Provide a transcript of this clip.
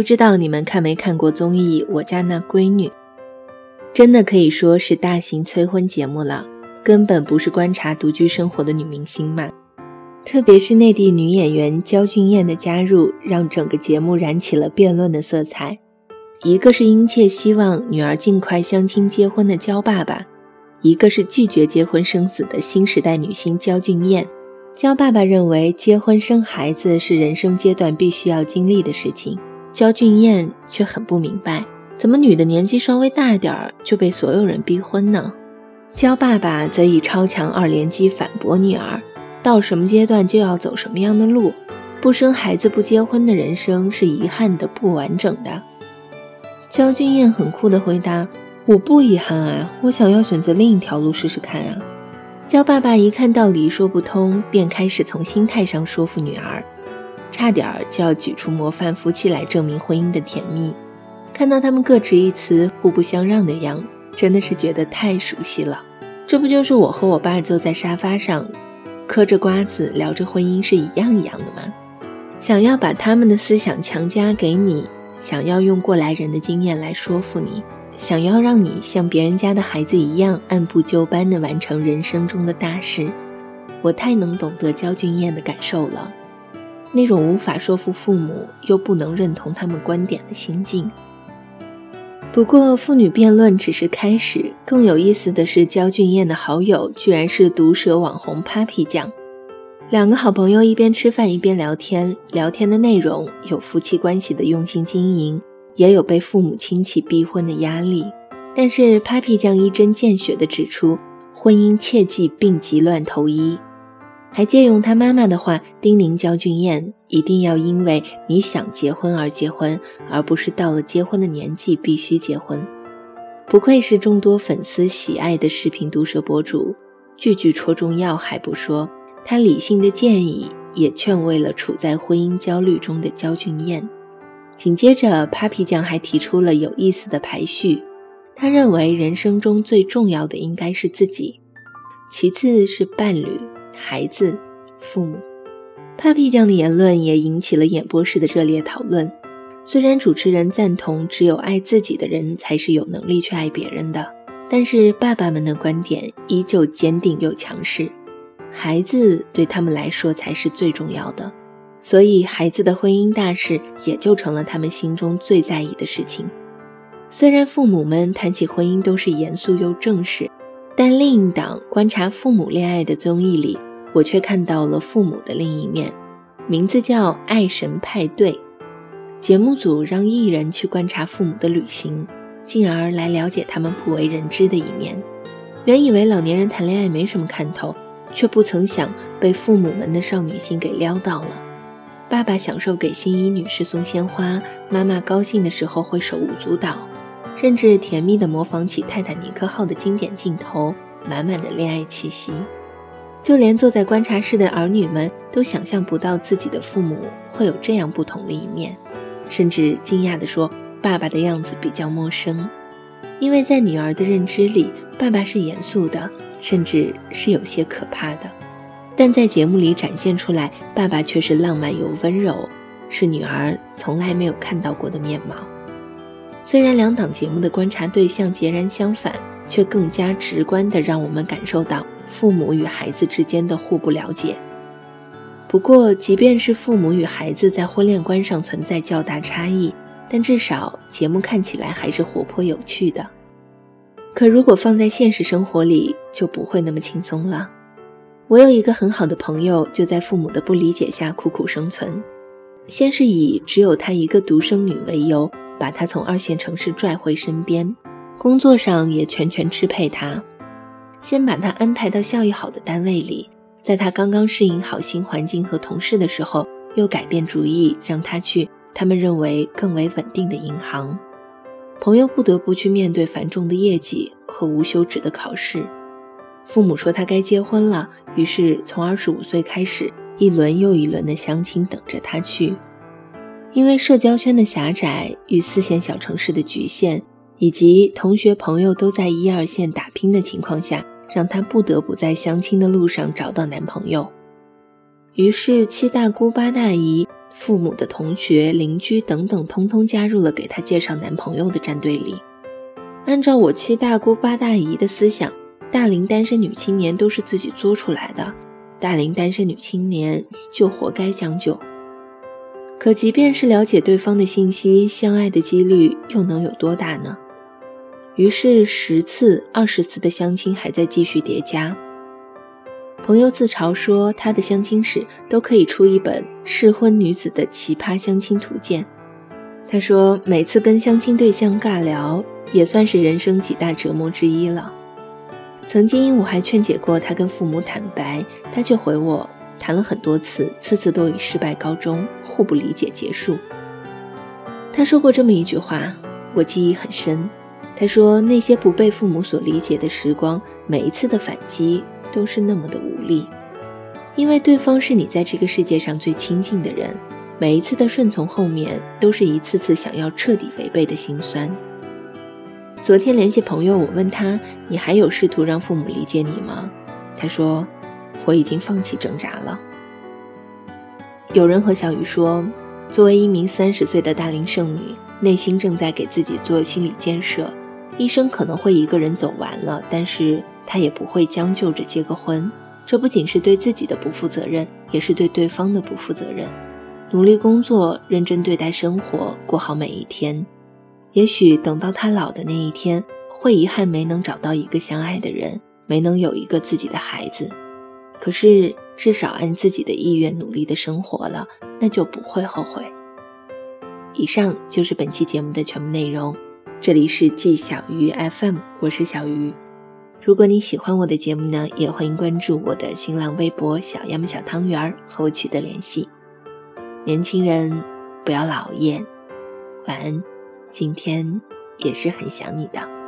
不知道你们看没看过综艺《我家那闺女》？真的可以说是大型催婚节目了，根本不是观察独居生活的女明星嘛。特别是内地女演员焦俊艳的加入，让整个节目燃起了辩论的色彩。一个是殷切希望女儿尽快相亲结婚的焦爸爸，一个是拒绝结婚生子的新时代女星焦俊艳。焦爸爸认为结婚生孩子是人生阶段必须要经历的事情，焦俊艳却很不明白，怎么女的年纪稍微大点儿就被所有人逼婚呢？焦爸爸则以超强二连击反驳女儿。到什么阶段就要走什么样的路，不生孩子不结婚的人生是遗憾的、不完整的。焦俊艳很酷的回答：“我不遗憾啊，我想要选择另一条路试试看啊。”焦爸爸一看道理说不通，便开始从心态上说服女儿，差点就要举出模范夫妻来证明婚姻的甜蜜。看到他们各执一词、互不相让的样，真的是觉得太熟悉了。这不就是我和我爸坐在沙发上？嗑着瓜子聊着婚姻是一样一样的吗？想要把他们的思想强加给你，想要用过来人的经验来说服你，想要让你像别人家的孩子一样按部就班地完成人生中的大事，我太能懂得焦俊艳的感受了，那种无法说服父母又不能认同他们观点的心境。不过，父女辩论只是开始。更有意思的是，焦俊艳的好友居然是毒舌网红 Papi 酱。两个好朋友一边吃饭一边聊天，聊天的内容有夫妻关系的用心经营，也有被父母亲戚逼婚的压力。但是 Papi 酱一针见血地指出，婚姻切忌病急乱投医。还借用他妈妈的话叮咛焦俊艳：“一定要因为你想结婚而结婚，而不是到了结婚的年纪必须结婚。”不愧是众多粉丝喜爱的视频毒舌博主，句句戳中要害不说，他理性的建议也劝慰了处在婚姻焦虑中的焦俊艳。紧接着，Papi 酱还提出了有意思的排序，他认为人生中最重要的应该是自己，其次是伴侣。孩子、父母，Papi 酱的言论也引起了演播室的热烈讨论。虽然主持人赞同只有爱自己的人才是有能力去爱别人的，但是爸爸们的观点依旧坚定又强势。孩子对他们来说才是最重要的，所以孩子的婚姻大事也就成了他们心中最在意的事情。虽然父母们谈起婚姻都是严肃又正式，但另一档观察父母恋爱的综艺里。我却看到了父母的另一面，名字叫《爱神派对》。节目组让艺人去观察父母的旅行，进而来了解他们不为人知的一面。原以为老年人谈恋爱没什么看头，却不曾想被父母们的少女心给撩到了。爸爸享受给心仪女士送鲜花，妈妈高兴的时候会手舞足蹈，甚至甜蜜的模仿起泰坦尼克号的经典镜头，满满的恋爱气息。就连坐在观察室的儿女们都想象不到自己的父母会有这样不同的一面，甚至惊讶地说：“爸爸的样子比较陌生。”因为在女儿的认知里，爸爸是严肃的，甚至是有些可怕的。但在节目里展现出来，爸爸却是浪漫又温柔，是女儿从来没有看到过的面貌。虽然两档节目的观察对象截然相反，却更加直观地让我们感受到。父母与孩子之间的互不了解。不过，即便是父母与孩子在婚恋观上存在较大差异，但至少节目看起来还是活泼有趣的。可如果放在现实生活里，就不会那么轻松了。我有一个很好的朋友，就在父母的不理解下苦苦生存。先是以只有她一个独生女为由，把她从二线城市拽回身边，工作上也全权支配她。先把他安排到效益好的单位里，在他刚刚适应好新环境和同事的时候，又改变主意，让他去他们认为更为稳定的银行。朋友不得不去面对繁重的业绩和无休止的考试。父母说他该结婚了，于是从二十五岁开始，一轮又一轮的相亲等着他去。因为社交圈的狭窄与四线小城市的局限。以及同学朋友都在一二线打拼的情况下，让她不得不在相亲的路上找到男朋友。于是七大姑八大姨父母的同学、邻居等等，通通加入了给她介绍男朋友的战队里。按照我七大姑八大姨的思想，大龄单身女青年都是自己作出来的，大龄单身女青年就活该将就。可即便是了解对方的信息，相爱的几率又能有多大呢？于是十次、二十次的相亲还在继续叠加。朋友自嘲说，他的相亲史都可以出一本适婚女子的奇葩相亲图鉴。他说，每次跟相亲对象尬聊，也算是人生几大折磨之一了。曾经我还劝解过他跟父母坦白，他却回我，谈了很多次，次次都以失败告终，互不理解结束。他说过这么一句话，我记忆很深。他说，那些不被父母所理解的时光，每一次的反击。都是那么的无力，因为对方是你在这个世界上最亲近的人，每一次的顺从后面都是一次次想要彻底违背的心酸。昨天联系朋友，我问他：“你还有试图让父母理解你吗？”他说：“我已经放弃挣扎了。”有人和小鱼说：“作为一名三十岁的大龄剩女，内心正在给自己做心理建设，一生可能会一个人走完了，但是。”他也不会将就着结个婚，这不仅是对自己的不负责任，也是对对方的不负责任。努力工作，认真对待生活，过好每一天。也许等到他老的那一天，会遗憾没能找到一个相爱的人，没能有一个自己的孩子。可是至少按自己的意愿努力的生活了，那就不会后悔。以上就是本期节目的全部内容。这里是季小鱼 FM，我是小鱼。如果你喜欢我的节目呢，也欢迎关注我的新浪微博“小鸭小汤圆”和我取得联系。年轻人不要老熬夜，晚安。今天也是很想你的。